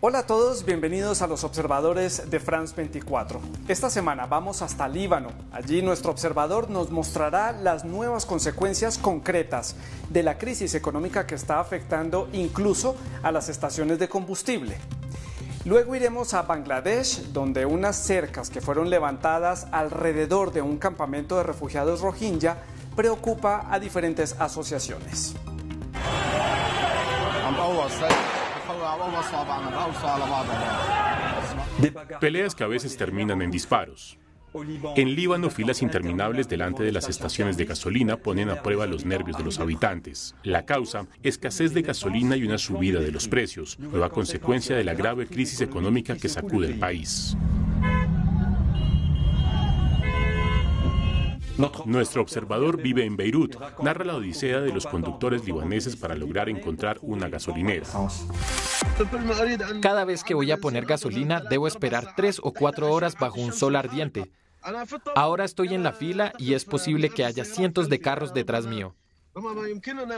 Hola a todos, bienvenidos a los observadores de France 24. Esta semana vamos hasta Líbano. Allí nuestro observador nos mostrará las nuevas consecuencias concretas de la crisis económica que está afectando incluso a las estaciones de combustible. Luego iremos a Bangladesh, donde unas cercas que fueron levantadas alrededor de un campamento de refugiados rohingya preocupa a diferentes asociaciones. Peleas que a veces terminan en disparos. En Líbano, filas interminables delante de las estaciones de gasolina ponen a prueba los nervios de los habitantes. La causa, escasez de gasolina y una subida de los precios, nueva consecuencia de la grave crisis económica que sacude el país. Nuestro observador vive en Beirut, narra la odisea de los conductores libaneses para lograr encontrar una gasolinera. Cada vez que voy a poner gasolina, debo esperar tres o cuatro horas bajo un sol ardiente. Ahora estoy en la fila y es posible que haya cientos de carros detrás mío.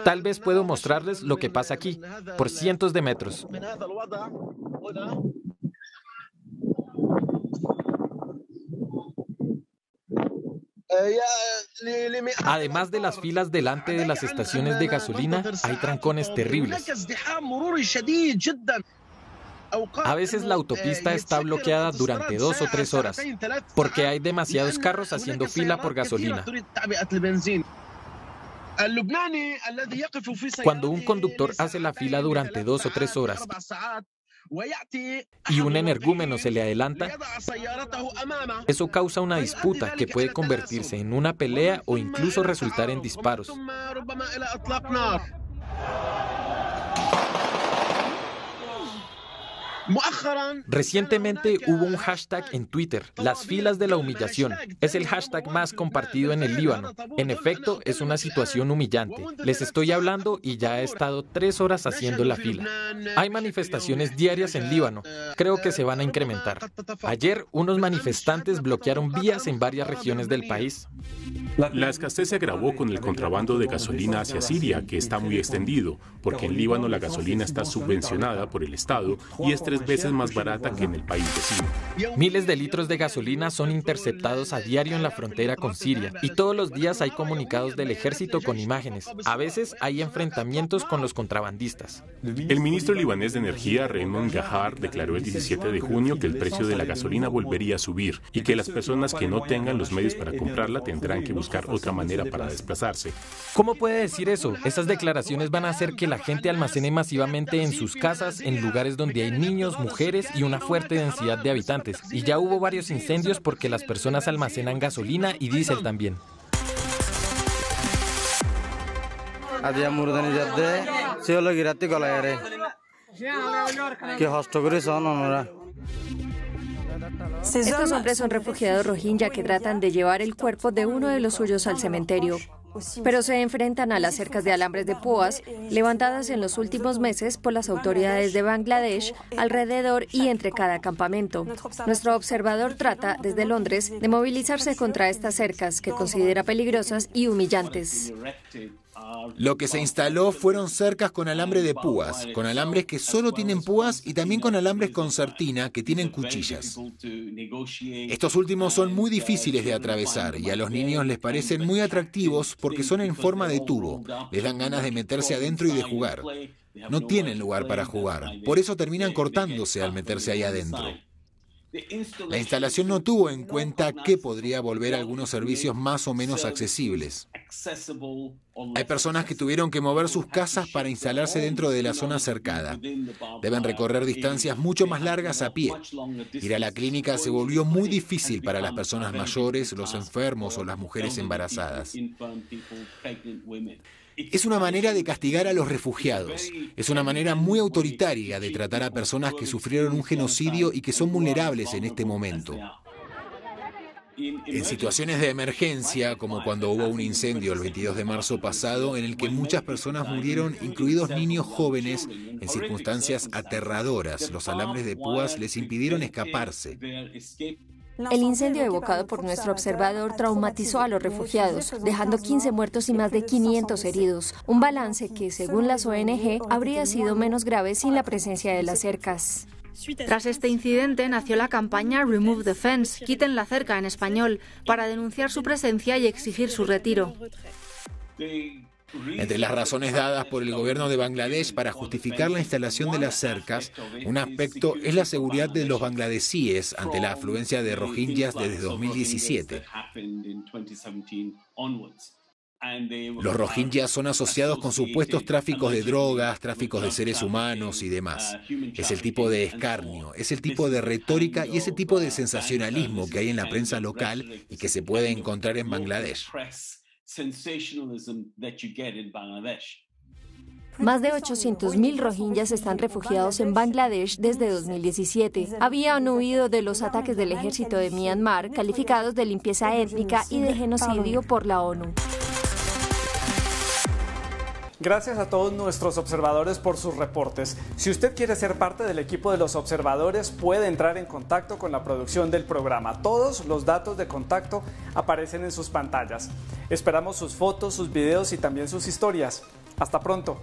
Tal vez puedo mostrarles lo que pasa aquí, por cientos de metros. Además de las filas delante de las estaciones de gasolina, hay trancones terribles. A veces la autopista está bloqueando durante dos o tres horas porque hay demasiados carros haciendo fila por gasolina. Cuando un conductor hace la fila durante dos o tres horas y un energúmeno se le adelanta, eso causa una disputa que puede convertirse en una pelea o incluso resultar en disparos. Recientemente hubo un hashtag en Twitter, las filas de la humillación. Es el hashtag más compartido en el Líbano. En efecto, es una situación humillante. Les estoy hablando y ya he estado tres horas haciendo la fila. Hay manifestaciones diarias en Líbano. Creo que se van a incrementar. Ayer, unos manifestantes bloquearon vías en varias regiones del país. La escasez se agravó con el contrabando de gasolina hacia Siria, que está muy extendido, porque en Líbano la gasolina está subvencionada por el Estado y es tres veces más barata que en el país vecino. Miles de litros de gasolina son interceptados a diario en la frontera con Siria y todos los días hay comunicados del ejército con imágenes. A veces hay enfrentamientos con los contrabandistas. El ministro libanés de Energía, Raymond Gahar, declaró el 17 de junio que el precio de la gasolina volvería a subir y que las personas que no tengan los medios para comprarla tendrán que buscar otra manera para desplazarse. ¿Cómo puede decir eso? Esas declaraciones van a hacer que la gente almacene masivamente en sus casas, en lugares donde hay niños, mujeres y una fuerte densidad de habitantes. Y ya hubo varios incendios porque las personas almacenan gasolina y diésel también. Estos hombres son refugiados rohingya que tratan de llevar el cuerpo de uno de los suyos al cementerio, pero se enfrentan a las cercas de alambres de púas levantadas en los últimos meses por las autoridades de Bangladesh alrededor y entre cada campamento. Nuestro observador trata desde Londres de movilizarse contra estas cercas que considera peligrosas y humillantes. Lo que se instaló fueron cercas con alambre de púas, con alambres que solo tienen púas y también con alambres con sartina que tienen cuchillas. Estos últimos son muy difíciles de atravesar y a los niños les parecen muy atractivos porque son en forma de tubo. Les dan ganas de meterse adentro y de jugar. No tienen lugar para jugar, por eso terminan cortándose al meterse ahí adentro. La instalación no tuvo en cuenta que podría volver algunos servicios más o menos accesibles. Hay personas que tuvieron que mover sus casas para instalarse dentro de la zona cercada. Deben recorrer distancias mucho más largas a pie. Ir a la clínica se volvió muy difícil para las personas mayores, los enfermos o las mujeres embarazadas. Es una manera de castigar a los refugiados. Es una manera muy autoritaria de tratar a personas que sufrieron un genocidio y que son vulnerables en este momento. En situaciones de emergencia, como cuando hubo un incendio el 22 de marzo pasado en el que muchas personas murieron, incluidos niños jóvenes, en circunstancias aterradoras, los alambres de púas les impidieron escaparse. El incendio evocado por nuestro observador traumatizó a los refugiados, dejando 15 muertos y más de 500 heridos, un balance que, según las ONG, habría sido menos grave sin la presencia de las cercas. Tras este incidente nació la campaña Remove the Fence, quiten la cerca en español, para denunciar su presencia y exigir su retiro. Entre las razones dadas por el gobierno de Bangladesh para justificar la instalación de las cercas, un aspecto es la seguridad de los bangladesíes ante la afluencia de rohingyas desde 2017. Los rohingyas son asociados con supuestos tráficos de drogas, tráficos de seres humanos y demás. Es el tipo de escarnio, es el tipo de retórica y ese tipo de sensacionalismo que hay en la prensa local y que se puede encontrar en Bangladesh. Más de 800.000 rohingyas están refugiados en Bangladesh desde 2017. Habían huido de los ataques del ejército de Myanmar, calificados de limpieza étnica y de genocidio por la ONU. Gracias a todos nuestros observadores por sus reportes. Si usted quiere ser parte del equipo de los observadores, puede entrar en contacto con la producción del programa. Todos los datos de contacto aparecen en sus pantallas. Esperamos sus fotos, sus videos y también sus historias. Hasta pronto.